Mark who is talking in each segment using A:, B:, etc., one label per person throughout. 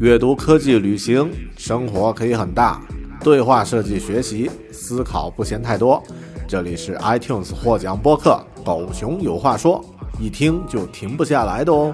A: 阅读、科技、旅行，生活可以很大。对话设计、学习、思考不嫌太多。这里是 iTunes 获奖播客《狗熊有话说》，一听就停不下来的哦。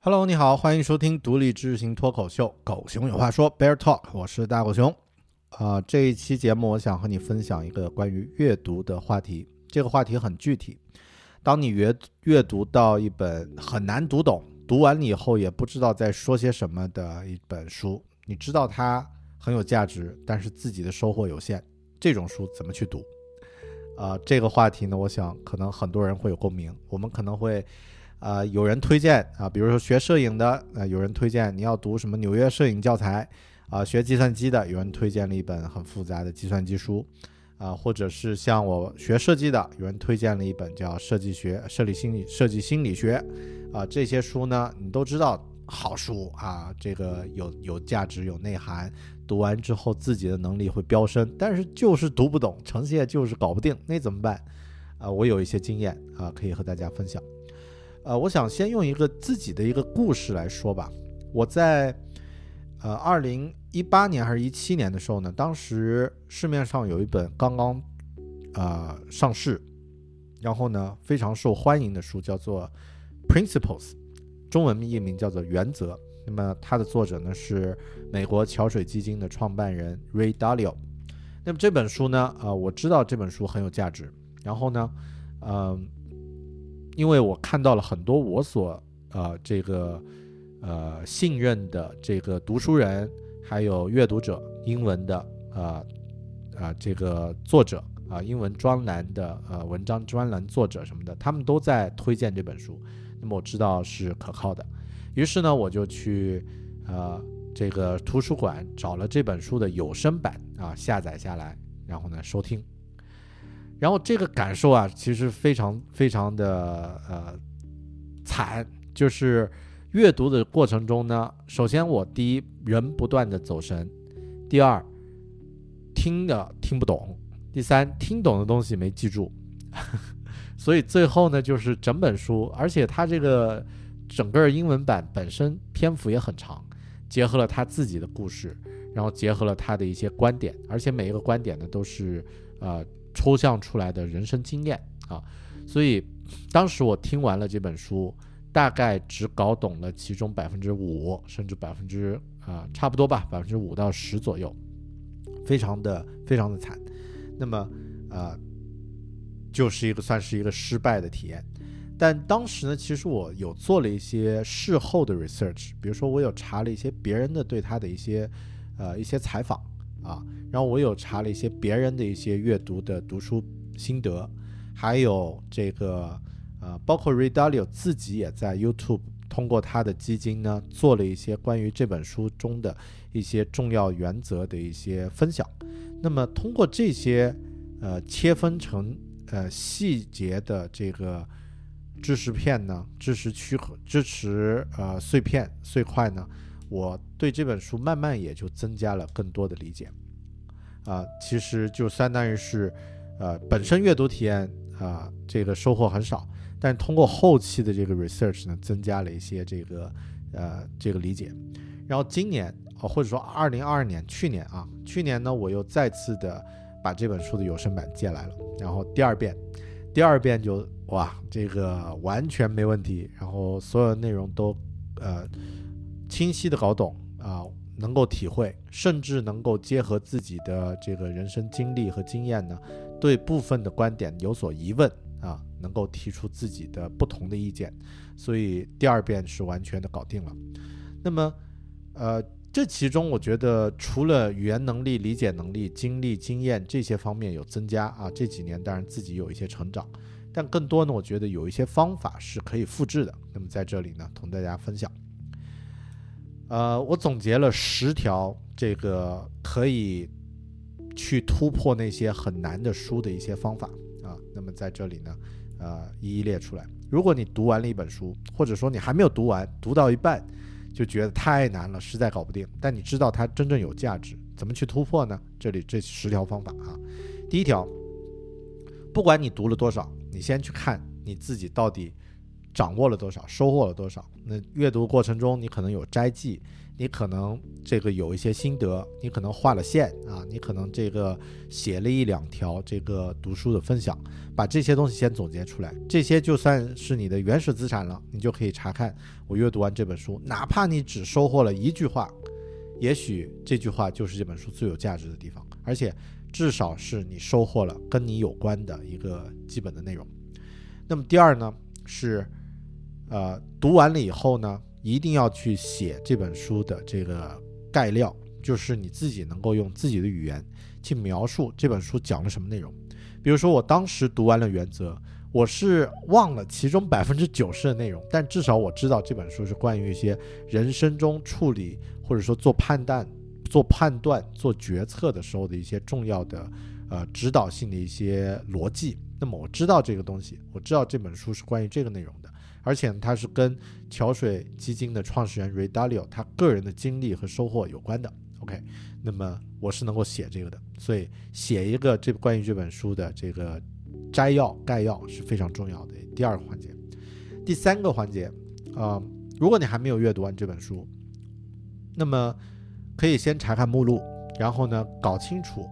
A: Hello，你好，欢迎收听独立知识型脱口秀《狗熊有话说》Bear Talk，我是大狗熊。啊，这一期节目，我想和你分享一个关于阅读的话题。这个话题很具体。当你阅阅读到一本很难读懂，读完了以后也不知道在说些什么的一本书，你知道它很有价值，但是自己的收获有限，这种书怎么去读？啊，这个话题呢，我想可能很多人会有共鸣。我们可能会，啊，有人推荐啊，比如说学摄影的，啊，有人推荐你要读什么纽约摄影教材，啊，学计算机的，有人推荐了一本很复杂的计算机书。啊，或者是像我学设计的，有人推荐了一本叫《设计学设计心理设计心理学》，啊，这些书呢，你都知道好书啊，这个有有价值有内涵，读完之后自己的能力会飙升，但是就是读不懂，呈现就是搞不定，那怎么办？啊，我有一些经验啊，可以和大家分享。呃，我想先用一个自己的一个故事来说吧，我在。呃，二零一八年还是一七年的时候呢，当时市面上有一本刚刚呃上市，然后呢非常受欢迎的书，叫做《Principles》，中文译名叫做《原则》。那么它的作者呢是美国桥水基金的创办人 Ray Dalio。那么这本书呢，呃，我知道这本书很有价值。然后呢，嗯，因为我看到了很多我所呃这个。呃，信任的这个读书人，还有阅读者，英文的，呃，啊，这个作者啊，英文专栏的呃文章专栏作者什么的，他们都在推荐这本书，那么我知道是可靠的，于是呢，我就去呃这个图书馆找了这本书的有声版啊，下载下来，然后呢收听，然后这个感受啊，其实非常非常的呃惨，就是。阅读的过程中呢，首先我第一人不断的走神，第二听的听不懂，第三听懂的东西没记住，所以最后呢就是整本书，而且它这个整个英文版本身篇幅也很长，结合了他自己的故事，然后结合了他的一些观点，而且每一个观点呢都是呃抽象出来的人生经验啊，所以当时我听完了这本书。大概只搞懂了其中百分之五，甚至百分之啊，差不多吧，百分之五到十左右，非常的非常的惨。那么，呃，就是一个算是一个失败的体验。但当时呢，其实我有做了一些事后的 research，比如说我有查了一些别人的对他的一些呃一些采访啊，然后我有查了一些别人的一些阅读的读书心得，还有这个。啊，包括 r e d a l i o 自己也在 YouTube 通过他的基金呢，做了一些关于这本书中的一些重要原则的一些分享。那么通过这些呃切分成呃细节的这个知识片呢，知识区和支持呃碎片碎块呢，我对这本书慢慢也就增加了更多的理解。啊，其实就相当于是呃本身阅读体验啊这个收获很少。但通过后期的这个 research 呢，增加了一些这个呃这个理解。然后今年啊，或者说二零二二年，去年啊，去年呢，我又再次的把这本书的有声版借来了。然后第二遍，第二遍就哇，这个完全没问题。然后所有内容都呃清晰的搞懂啊，能够体会，甚至能够结合自己的这个人生经历和经验呢，对部分的观点有所疑问。能够提出自己的不同的意见，所以第二遍是完全的搞定了。那么，呃，这其中我觉得除了语言能力、理解能力、经历、经验这些方面有增加啊，这几年当然自己有一些成长，但更多呢，我觉得有一些方法是可以复制的。那么在这里呢，同大家分享。呃，我总结了十条这个可以去突破那些很难的书的一些方法啊。那么在这里呢，呃，一一列出来。如果你读完了一本书，或者说你还没有读完，读到一半就觉得太难了，实在搞不定，但你知道它真正有价值，怎么去突破呢？这里这十条方法啊，第一条，不管你读了多少，你先去看你自己到底掌握了多少，收获了多少。那阅读过程中，你可能有摘记，你可能这个有一些心得，你可能画了线啊，你可能这个写了一两条这个读书的分享，把这些东西先总结出来，这些就算是你的原始资产了，你就可以查看我阅读完这本书，哪怕你只收获了一句话，也许这句话就是这本书最有价值的地方，而且至少是你收获了跟你有关的一个基本的内容。那么第二呢是。呃，读完了以后呢，一定要去写这本书的这个概料，就是你自己能够用自己的语言去描述这本书讲了什么内容。比如说，我当时读完了《原则》，我是忘了其中百分之九十的内容，但至少我知道这本书是关于一些人生中处理或者说做判断、做判断、做决策的时候的一些重要的呃指导性的一些逻辑。那么我知道这个东西，我知道这本书是关于这个内容的。而且它是跟桥水基金的创始人 Ray Dalio 他个人的经历和收获有关的。OK，那么我是能够写这个的，所以写一个这关于这本书的这个摘要概要是非常重要的第二个环节。第三个环节啊，如果你还没有阅读完这本书，那么可以先查看目录，然后呢搞清楚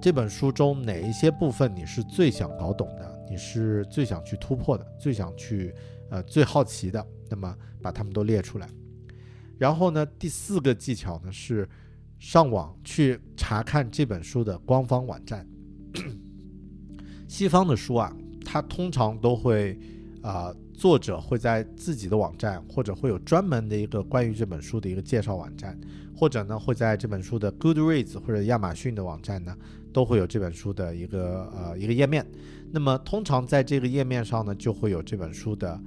A: 这本书中哪一些部分你是最想搞懂的，你是最想去突破的，最想去。呃，最好奇的，那么把它们都列出来。然后呢，第四个技巧呢是上网去查看这本书的官方网站。西方的书啊，它通常都会啊，作者会在自己的网站，或者会有专门的一个关于这本书的一个介绍网站，或者呢会在这本书的 Goodreads 或者亚马逊的网站呢，都会有这本书的一个呃一个页面。那么通常在这个页面上呢，就会有这本书的。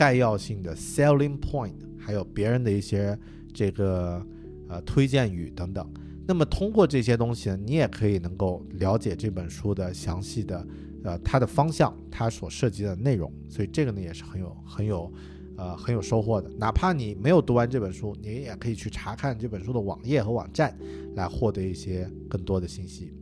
A: 概要性的 selling point，还有别人的一些这个呃推荐语等等。那么通过这些东西呢，你也可以能够了解这本书的详细的呃它的方向，它所涉及的内容。所以这个呢也是很有很有呃很有收获的。哪怕你没有读完这本书，你也可以去查看这本书的网页和网站，来获得一些更多的信息。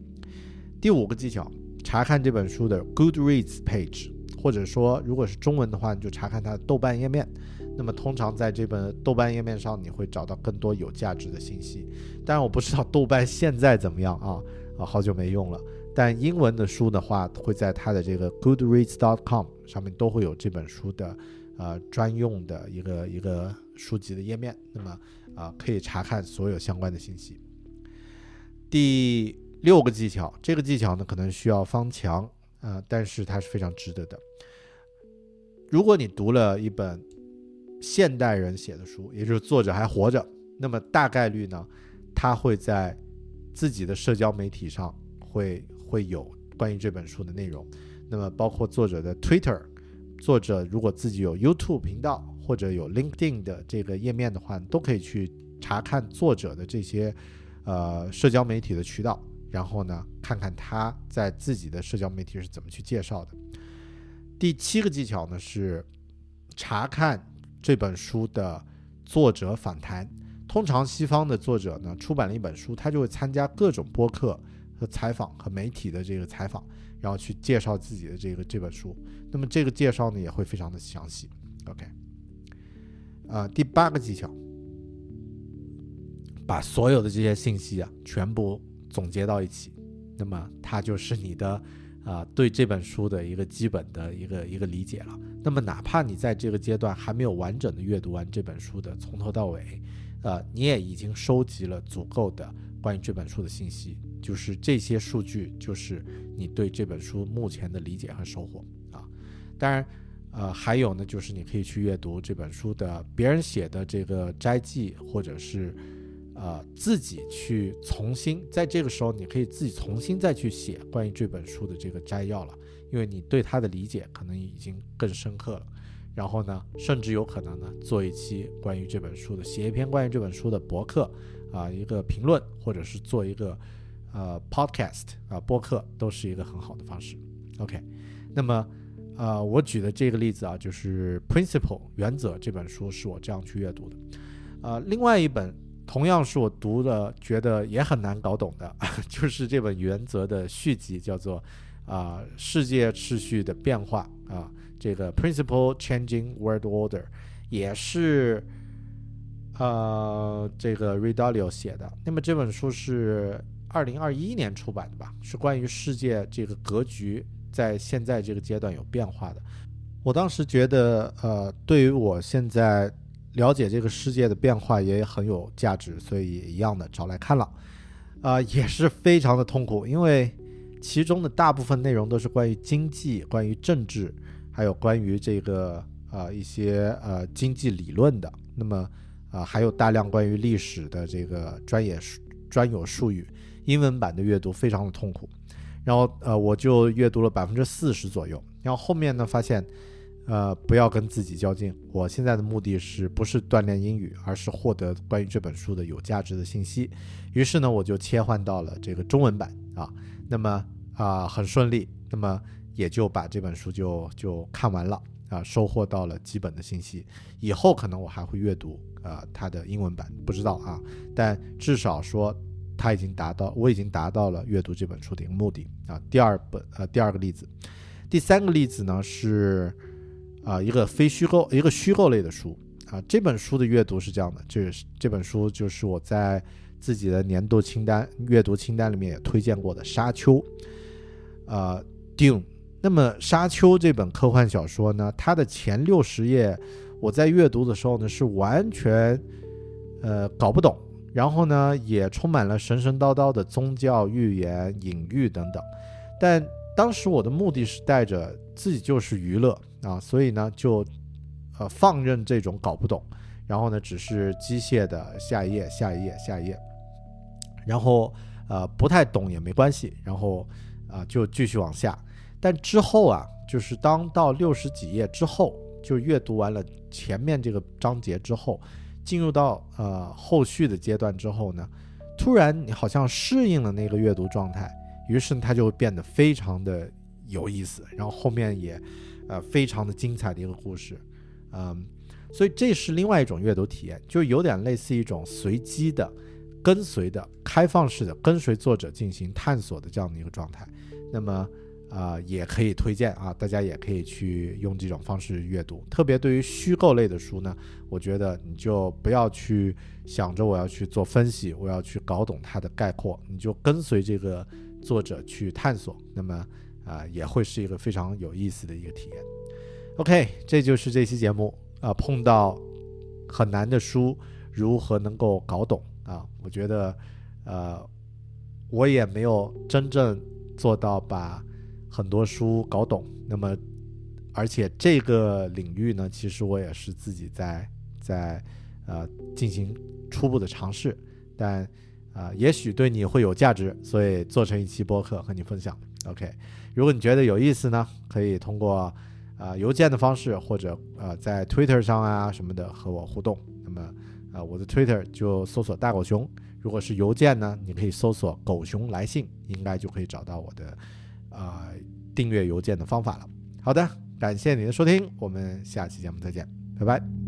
A: 第五个技巧，查看这本书的 Goodreads page。或者说，如果是中文的话，你就查看它的豆瓣页面。那么，通常在这本豆瓣页面上，你会找到更多有价值的信息。当然，我不知道豆瓣现在怎么样啊，啊，好久没用了。但英文的书的话，会在它的这个 Goodreads.com 上面都会有这本书的呃专用的一个一个书籍的页面。那么啊，可以查看所有相关的信息。第六个技巧，这个技巧呢，可能需要方强。啊，但是它是非常值得的。如果你读了一本现代人写的书，也就是作者还活着，那么大概率呢，他会在自己的社交媒体上会会有关于这本书的内容。那么包括作者的 Twitter，作者如果自己有 YouTube 频道或者有 LinkedIn 的这个页面的话，都可以去查看作者的这些呃社交媒体的渠道。然后呢，看看他在自己的社交媒体是怎么去介绍的。第七个技巧呢是查看这本书的作者访谈。通常西方的作者呢出版了一本书，他就会参加各种播客和采访和媒体的这个采访，然后去介绍自己的这个这本书。那么这个介绍呢也会非常的详细。OK，啊，第八个技巧，把所有的这些信息啊全部。总结到一起，那么它就是你的，啊，对这本书的一个基本的一个一个理解了。那么哪怕你在这个阶段还没有完整的阅读完这本书的从头到尾，呃，你也已经收集了足够的关于这本书的信息，就是这些数据就是你对这本书目前的理解和收获啊。当然，呃，还有呢，就是你可以去阅读这本书的别人写的这个摘记，或者是。呃，自己去重新在这个时候，你可以自己重新再去写关于这本书的这个摘要了，因为你对它的理解可能已经更深刻了。然后呢，甚至有可能呢，做一期关于这本书的，写一篇关于这本书的博客啊，一个评论，或者是做一个呃 podcast 啊播客，都是一个很好的方式。OK，那么呃，我举的这个例子啊，就是《Principle》原则这本书是我这样去阅读的。呃，另外一本。同样是我读的，觉得也很难搞懂的，就是这本《原则》的续集，叫做啊世界秩序的变化啊，这个 Principle Changing World Order 也是呃这个 Redalio 写的。那么这本书是二零二一年出版的吧？是关于世界这个格局在现在这个阶段有变化的。我当时觉得，呃，对于我现在了解这个世界的变化也很有价值，所以一样的找来看了，啊，也是非常的痛苦，因为其中的大部分内容都是关于经济、关于政治，还有关于这个呃一些呃经济理论的。那么啊，还有大量关于历史的这个专业专有术语，英文版的阅读非常的痛苦。然后呃，我就阅读了百分之四十左右。然后后面呢，发现，呃，不要跟自己较劲。我现在的目的是不是锻炼英语，而是获得关于这本书的有价值的信息。于是呢，我就切换到了这个中文版啊。那么啊，很顺利。那么也就把这本书就就看完了啊，收获到了基本的信息。以后可能我还会阅读啊它的英文版，不知道啊。但至少说，它已经达到，我已经达到了阅读这本书的一个目的啊。第二本呃，第二个例子。第三个例子呢是，啊，一个非虚构、一个虚构类的书啊。这本书的阅读是这样的，这是这本书就是我在自己的年度清单、阅读清单里面也推荐过的《沙丘》啊，《Dune》。那么《沙丘》这本科幻小说呢，它的前六十页，我在阅读的时候呢是完全呃搞不懂，然后呢也充满了神神叨叨的宗教预言、隐喻等等，但。当时我的目的是带着自己就是娱乐啊，所以呢就，呃放任这种搞不懂，然后呢只是机械的下一页下一页下一页，然后呃不太懂也没关系，然后啊就继续往下。但之后啊，就是当到六十几页之后，就阅读完了前面这个章节之后，进入到呃后续的阶段之后呢，突然你好像适应了那个阅读状态。于是它就变得非常的有意思，然后后面也，呃，非常的精彩的一个故事，嗯，所以这是另外一种阅读体验，就有点类似一种随机的、跟随的、开放式的跟随作者进行探索的这样的一个状态。那么，啊，也可以推荐啊，大家也可以去用这种方式阅读。特别对于虚构类的书呢，我觉得你就不要去想着我要去做分析，我要去搞懂它的概括，你就跟随这个。作者去探索，那么啊也会是一个非常有意思的一个体验。OK，这就是这期节目啊，碰到很难的书如何能够搞懂啊？我觉得呃我也没有真正做到把很多书搞懂。那么而且这个领域呢，其实我也是自己在在呃进行初步的尝试，但。啊，也许对你会有价值，所以做成一期播客和你分享。OK，如果你觉得有意思呢，可以通过啊邮件的方式，或者呃在 Twitter 上啊什么的和我互动。那么啊，我的 Twitter 就搜索大狗熊。如果是邮件呢，你可以搜索“狗熊来信”，应该就可以找到我的啊订阅邮件的方法了。好的，感谢你的收听，我们下期节目再见，拜拜。